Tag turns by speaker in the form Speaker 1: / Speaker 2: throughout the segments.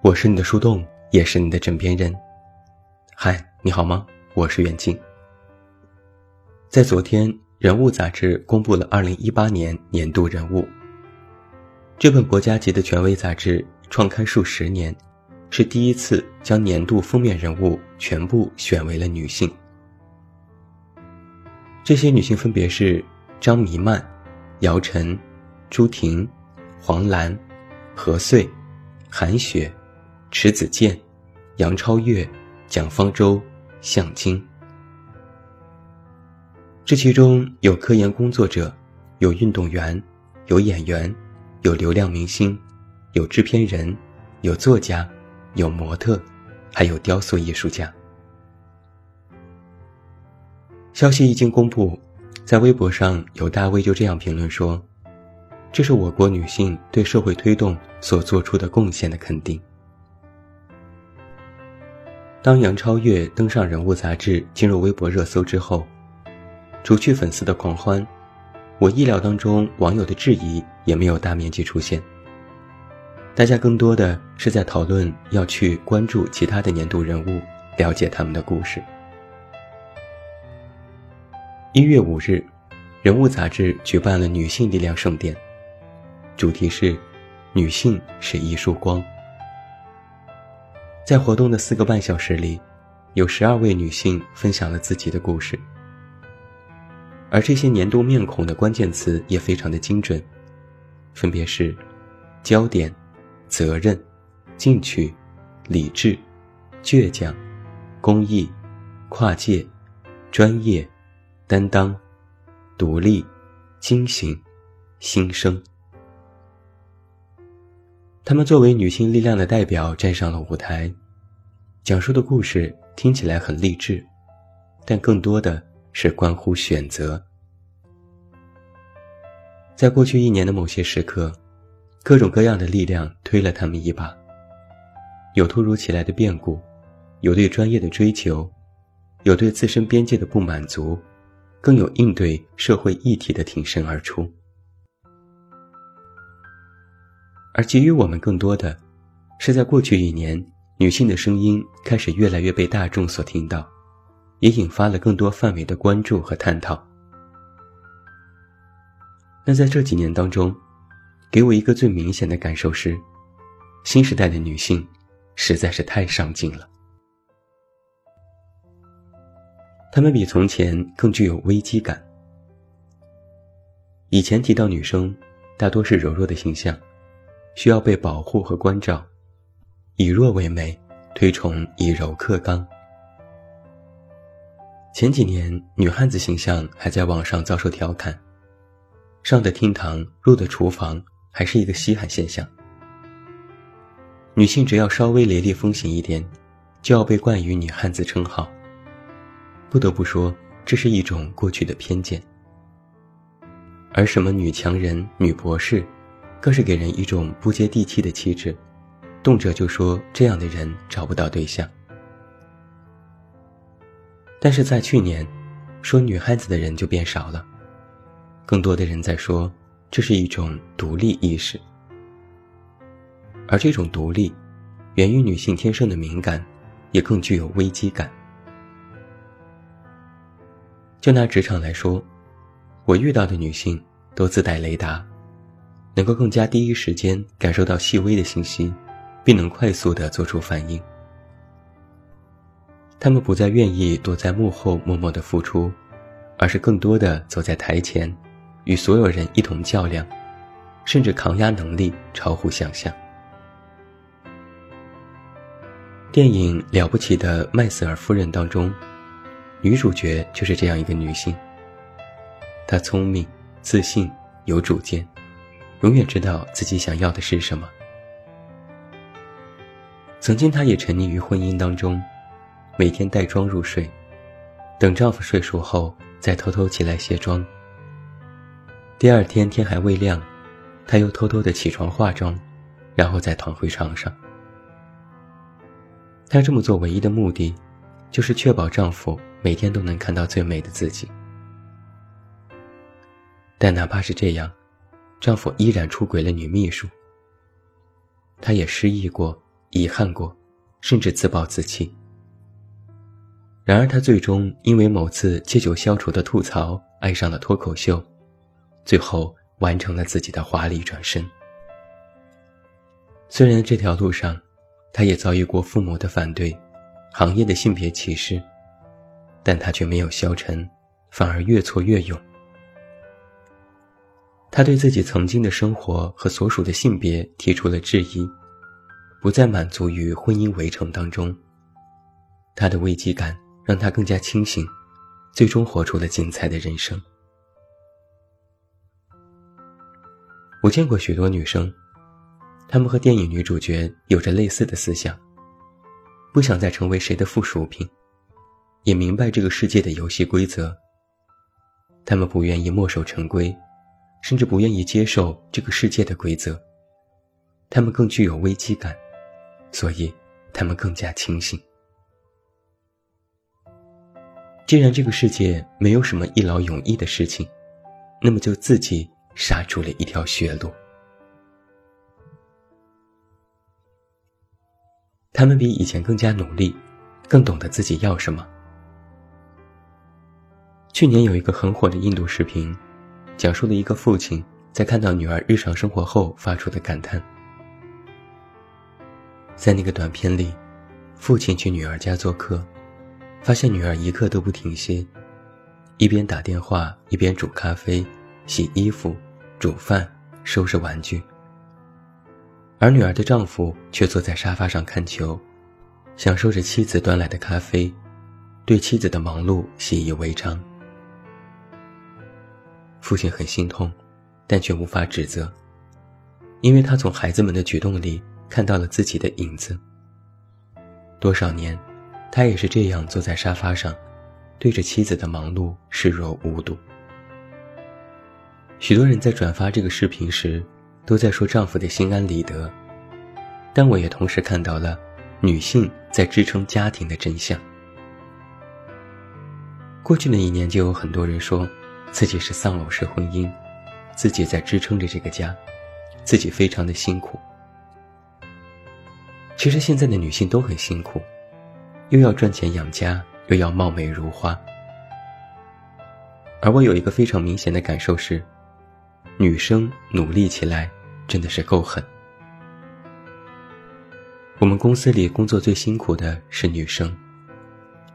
Speaker 1: 我是你的树洞，也是你的枕边人。嗨，你好吗？我是远近。在昨天，《人物》杂志公布了2018年年度人物。这本国家级的权威杂志创刊数十年，是第一次将年度封面人物全部选为了女性。这些女性分别是张弥曼、姚晨、朱婷、黄澜、何穗、韩雪。迟子建、杨超越、蒋方舟、向京，这其中有科研工作者，有运动员，有演员，有流量明星，有制片人，有作家，有模特，还有雕塑艺术家。消息一经公布，在微博上有大 V 就这样评论说：“这是我国女性对社会推动所做出的贡献的肯定。”当杨超越登上《人物》杂志，进入微博热搜之后，除去粉丝的狂欢，我意料当中网友的质疑也没有大面积出现。大家更多的是在讨论要去关注其他的年度人物，了解他们的故事。一月五日，《人物》杂志举办了女性力量盛典，主题是“女性是一束光”。在活动的四个半小时里，有十二位女性分享了自己的故事，而这些年度面孔的关键词也非常的精准，分别是：焦点、责任、进取、理智、倔强、公益、跨界、专业、担当、独立、惊醒、新生。她们作为女性力量的代表站上了舞台，讲述的故事听起来很励志，但更多的是关乎选择。在过去一年的某些时刻，各种各样的力量推了他们一把，有突如其来的变故，有对专业的追求，有对自身边界的不满足，更有应对社会议题的挺身而出。而给予我们更多的，是在过去一年，女性的声音开始越来越被大众所听到，也引发了更多范围的关注和探讨。那在这几年当中，给我一个最明显的感受是，新时代的女性实在是太上进了，她们比从前更具有危机感。以前提到女生，大多是柔弱的形象。需要被保护和关照，以弱为美，推崇以柔克刚。前几年，女汉子形象还在网上遭受调侃，上的厅堂，入的厨房，还是一个稀罕现象。女性只要稍微雷厉风行一点，就要被冠以女汉子称号。不得不说，这是一种过去的偏见。而什么女强人、女博士？更是给人一种不接地气的气质，动辄就说这样的人找不到对象。但是在去年，说女汉子的人就变少了，更多的人在说这是一种独立意识，而这种独立，源于女性天生的敏感，也更具有危机感。就拿职场来说，我遇到的女性都自带雷达。能够更加第一时间感受到细微的信息，并能快速的做出反应。他们不再愿意躲在幕后默默的付出，而是更多的走在台前，与所有人一同较量，甚至抗压能力超乎想象。电影《了不起的麦瑟尔夫人》当中，女主角就是这样一个女性。她聪明、自信、有主见。永远知道自己想要的是什么。曾经，她也沉溺于婚姻当中，每天带妆入睡，等丈夫睡熟后再偷偷起来卸妆。第二天天还未亮，她又偷偷的起床化妆，然后再躺回床上。她这么做唯一的目的，就是确保丈夫每天都能看到最美的自己。但哪怕是这样。丈夫依然出轨了女秘书，他也失忆过，遗憾过，甚至自暴自弃。然而，他最终因为某次借酒消愁的吐槽，爱上了脱口秀，最后完成了自己的华丽转身。虽然这条路上，他也遭遇过父母的反对，行业的性别歧视，但他却没有消沉，反而越挫越勇。他对自己曾经的生活和所属的性别提出了质疑，不再满足于婚姻围城当中。他的危机感让他更加清醒，最终活出了精彩的人生。我见过许多女生，她们和电影女主角有着类似的思想，不想再成为谁的附属品，也明白这个世界的游戏规则。她们不愿意墨守成规。甚至不愿意接受这个世界的规则，他们更具有危机感，所以他们更加清醒。既然这个世界没有什么一劳永逸的事情，那么就自己杀出了一条血路。他们比以前更加努力，更懂得自己要什么。去年有一个很火的印度视频。讲述了一个父亲在看到女儿日常生活后发出的感叹。在那个短片里，父亲去女儿家做客，发现女儿一刻都不停歇，一边打电话一边煮咖啡、洗衣服、煮饭、收拾玩具。而女儿的丈夫却坐在沙发上看球，享受着妻子端来的咖啡，对妻子的忙碌习以为常。父亲很心痛，但却无法指责，因为他从孩子们的举动里看到了自己的影子。多少年，他也是这样坐在沙发上，对着妻子的忙碌视若无睹。许多人在转发这个视频时，都在说丈夫的心安理得，但我也同时看到了女性在支撑家庭的真相。过去的一年，就有很多人说。自己是丧偶式婚姻，自己在支撑着这个家，自己非常的辛苦。其实现在的女性都很辛苦，又要赚钱养家，又要貌美如花。而我有一个非常明显的感受是，女生努力起来真的是够狠。我们公司里工作最辛苦的是女生，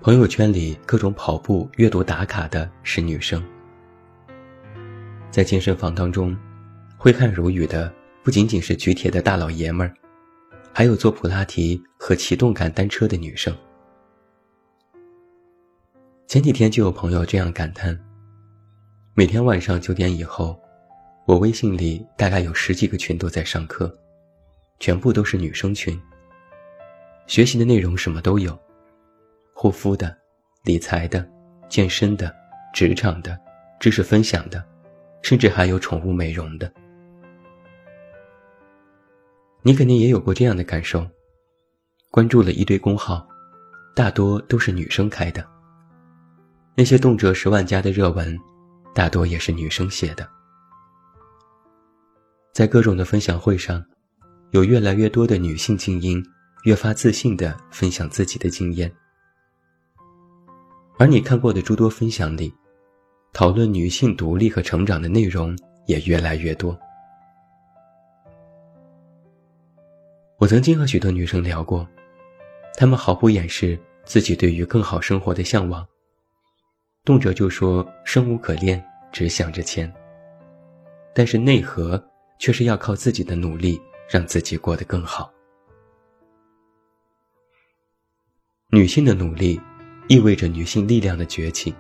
Speaker 1: 朋友圈里各种跑步、阅读打卡的是女生。在健身房当中，挥汗如雨的不仅仅是举铁的大老爷们儿，还有做普拉提和骑动感单车的女生。前几天就有朋友这样感叹：每天晚上九点以后，我微信里大概有十几个群都在上课，全部都是女生群。学习的内容什么都有，护肤的、理财的、健身的、职场的、知识分享的。甚至还有宠物美容的，你肯定也有过这样的感受。关注了一堆公号，大多都是女生开的。那些动辄十万加的热文，大多也是女生写的。在各种的分享会上，有越来越多的女性精英越发自信地分享自己的经验，而你看过的诸多分享里。讨论女性独立和成长的内容也越来越多。我曾经和许多女生聊过，她们毫不掩饰自己对于更好生活的向往，动辄就说生无可恋，只想着钱。但是内核却是要靠自己的努力让自己过得更好。女性的努力，意味着女性力量的崛起。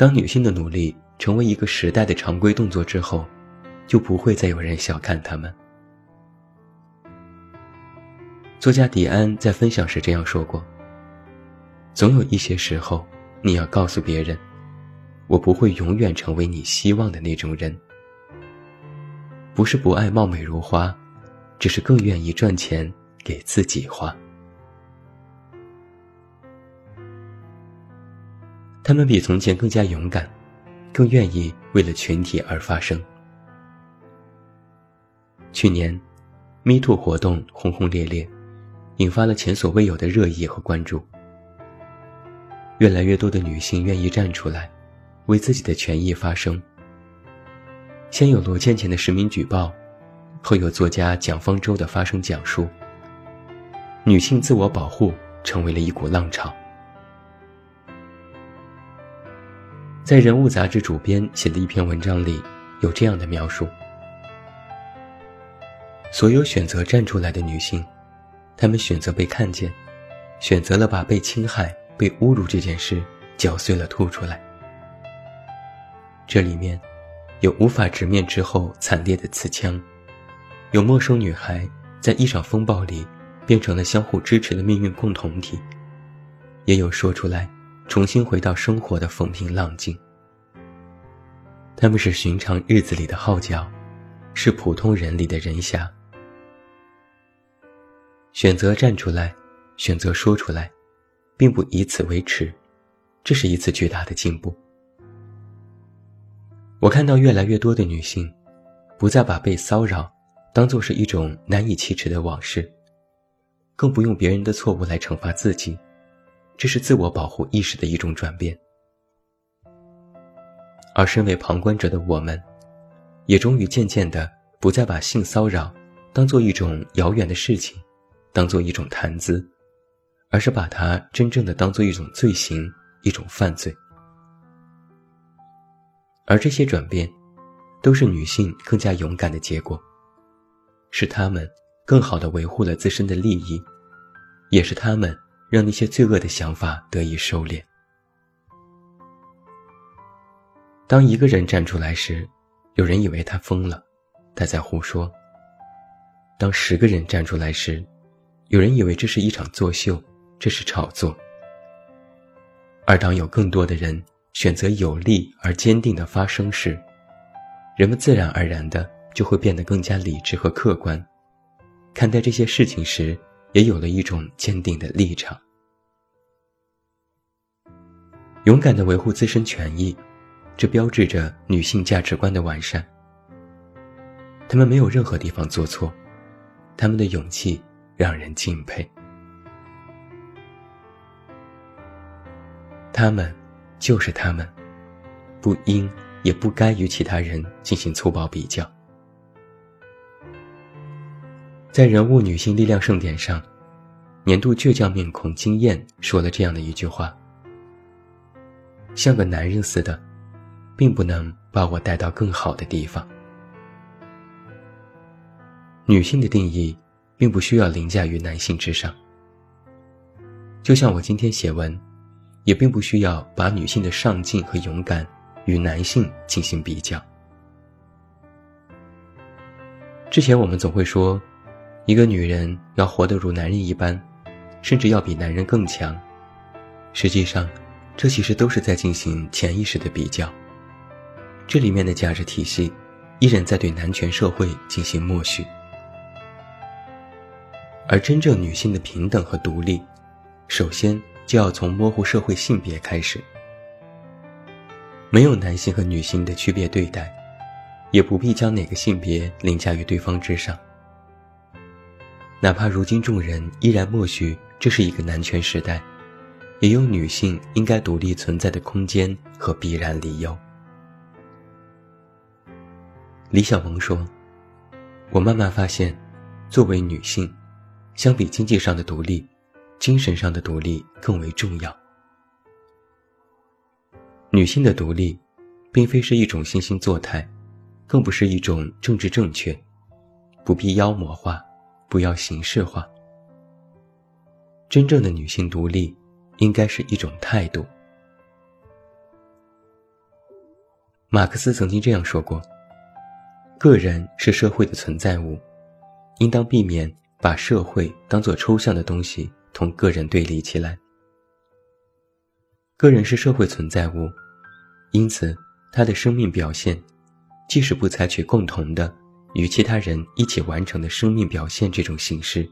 Speaker 1: 当女性的努力成为一个时代的常规动作之后，就不会再有人小看她们。作家迪安在分享时这样说过：“总有一些时候，你要告诉别人，我不会永远成为你希望的那种人。不是不爱貌美如花，只是更愿意赚钱给自己花。”他们比从前更加勇敢，更愿意为了群体而发声。去年，，Me Too 活动轰轰烈烈，引发了前所未有的热议和关注。越来越多的女性愿意站出来，为自己的权益发声。先有罗倩倩的实名举报，后有作家蒋方舟的发声讲述。女性自我保护成为了一股浪潮。在人物杂志主编写的一篇文章里，有这样的描述：所有选择站出来的女性，她们选择被看见，选择了把被侵害。被侮辱这件事搅碎了吐出来，这里面有无法直面之后惨烈的刺枪，有陌生女孩在一场风暴里变成了相互支持的命运共同体，也有说出来重新回到生活的风平浪静。他们是寻常日子里的号角，是普通人里的人侠，选择站出来，选择说出来。并不以此为耻，这是一次巨大的进步。我看到越来越多的女性，不再把被骚扰当做是一种难以启齿的往事，更不用别人的错误来惩罚自己，这是自我保护意识的一种转变。而身为旁观者的我们，也终于渐渐的不再把性骚扰当做一种遥远的事情，当做一种谈资。而是把它真正的当做一种罪行，一种犯罪。而这些转变，都是女性更加勇敢的结果，是她们更好的维护了自身的利益，也是她们让那些罪恶的想法得以收敛。当一个人站出来时，有人以为他疯了，他在胡说；当十个人站出来时，有人以为这是一场作秀。这是炒作。而当有更多的人选择有力而坚定的发声时，人们自然而然的就会变得更加理智和客观，看待这些事情时也有了一种坚定的立场。勇敢的维护自身权益，这标志着女性价值观的完善。她们没有任何地方做错，她们的勇气让人敬佩。他们，就是他们，不应也不该与其他人进行粗暴比较。在人物女性力量盛典上，年度倔强面孔惊艳说了这样的一句话：“像个男人似的，并不能把我带到更好的地方。”女性的定义，并不需要凌驾于男性之上。就像我今天写文。也并不需要把女性的上进和勇敢与男性进行比较。之前我们总会说，一个女人要活得如男人一般，甚至要比男人更强。实际上，这其实都是在进行潜意识的比较。这里面的价值体系，依然在对男权社会进行默许。而真正女性的平等和独立，首先。就要从模糊社会性别开始，没有男性和女性的区别对待，也不必将哪个性别凌驾于对方之上。哪怕如今众人依然默许这是一个男权时代，也有女性应该独立存在的空间和必然理由。李小萌说：“我慢慢发现，作为女性，相比经济上的独立。”精神上的独立更为重要。女性的独立，并非是一种惺惺作态，更不是一种政治正确，不必妖魔化，不要形式化。真正的女性独立，应该是一种态度。马克思曾经这样说过：“个人是社会的存在物，应当避免把社会当作抽象的东西。”同个人对立起来。个人是社会存在物，因此他的生命表现，即使不采取共同的与其他人一起完成的生命表现这种形式，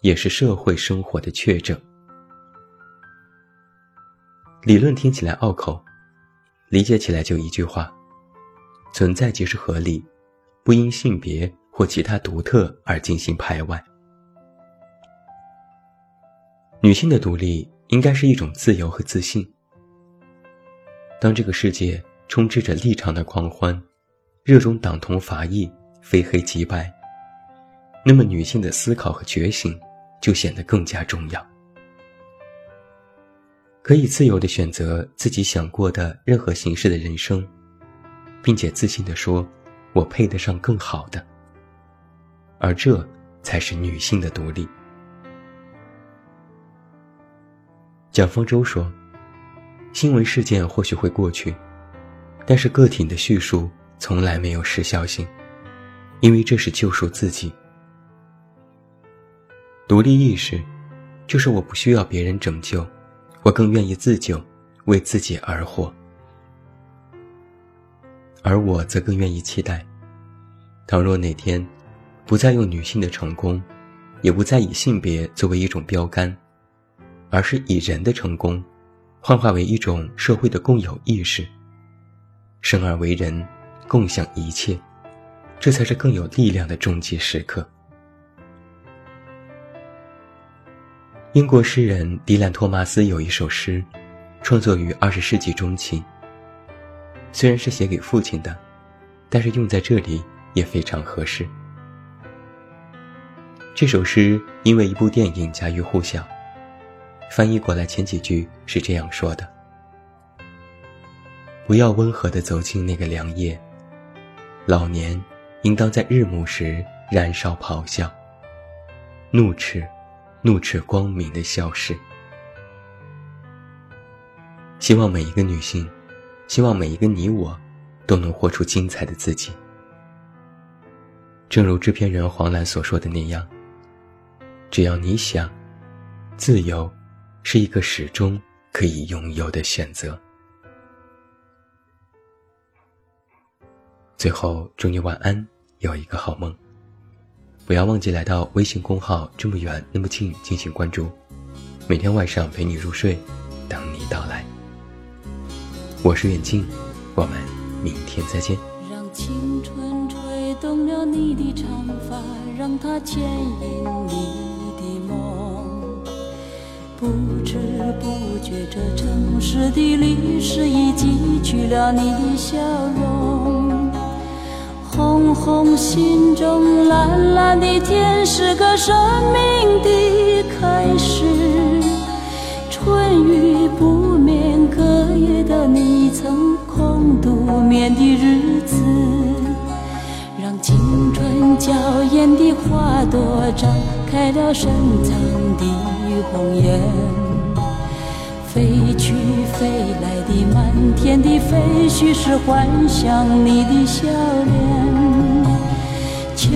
Speaker 1: 也是社会生活的确证。理论听起来拗口，理解起来就一句话：存在即是合理，不因性别或其他独特而进行排外。女性的独立应该是一种自由和自信。当这个世界充斥着立场的狂欢，热衷党同伐异、非黑即白，那么女性的思考和觉醒就显得更加重要。可以自由地选择自己想过的任何形式的人生，并且自信地说：“我配得上更好的。”而这才是女性的独立。蒋方舟说：“新闻事件或许会过去，但是个体的叙述从来没有时效性，因为这是救赎自己。独立意识，就是我不需要别人拯救，我更愿意自救，为自己而活。而我则更愿意期待，倘若哪天。”不再用女性的成功，也不再以性别作为一种标杆，而是以人的成功，幻化为一种社会的共有意识。生而为人，共享一切，这才是更有力量的终极时刻。英国诗人迪兰·托马斯有一首诗，创作于二十世纪中期。虽然是写给父亲的，但是用在这里也非常合适。这首诗因为一部电影家喻户晓，翻译过来前几句是这样说的：“不要温和地走进那个凉夜，老年应当在日暮时燃烧咆哮，怒斥，怒斥光明的消失。”希望每一个女性，希望每一个你我，都能活出精彩的自己。正如制片人黄澜所说的那样。只要你想，自由是一个始终可以拥有的选择。最后，祝你晚安，有一个好梦。不要忘记来到微信公号“这么远那么近”进行关注，每天晚上陪你入睡，等你到来。我是远近，我们明天再见。
Speaker 2: 让青春吹动了你的长发，让它牵引你的梦。不知不觉，这城市的历史已记取了你的笑容。红红心中，蓝蓝的天，是个生命的开始。春雨不眠，隔夜的你曾空独眠的日子，让青春娇艳的花朵绽开了深藏的。红颜，飞去飞来的满天的飞絮是幻想你的笑脸。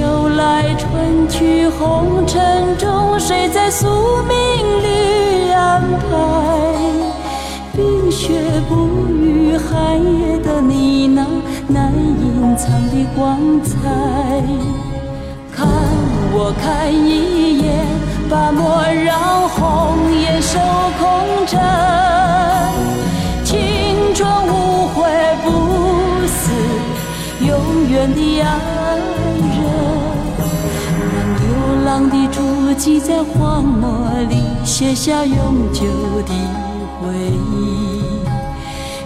Speaker 2: 秋来春去红尘中，谁在宿命里安排？冰雪不语，寒夜的你那难隐藏的光彩。看我看一眼。把莫让红颜守空枕，青春无悔不死，永远的爱。的足迹在荒漠里写下永久的回忆，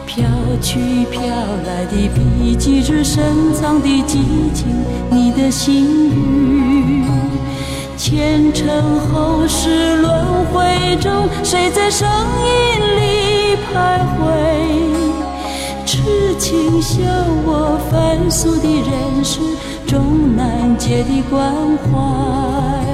Speaker 2: 飘去飘来的笔迹是深藏的激情，你的心语。前尘后世轮回中，谁在声音里徘徊？痴情笑我凡俗的人世，终难解的关怀。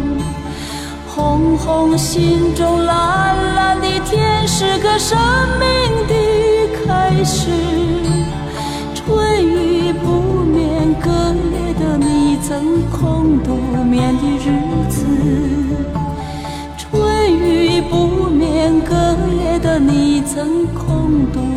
Speaker 2: 红红心中蓝蓝的天是个生命的开始。春雨不眠隔夜的你曾空独眠的日子春雨不眠隔夜的你曾空独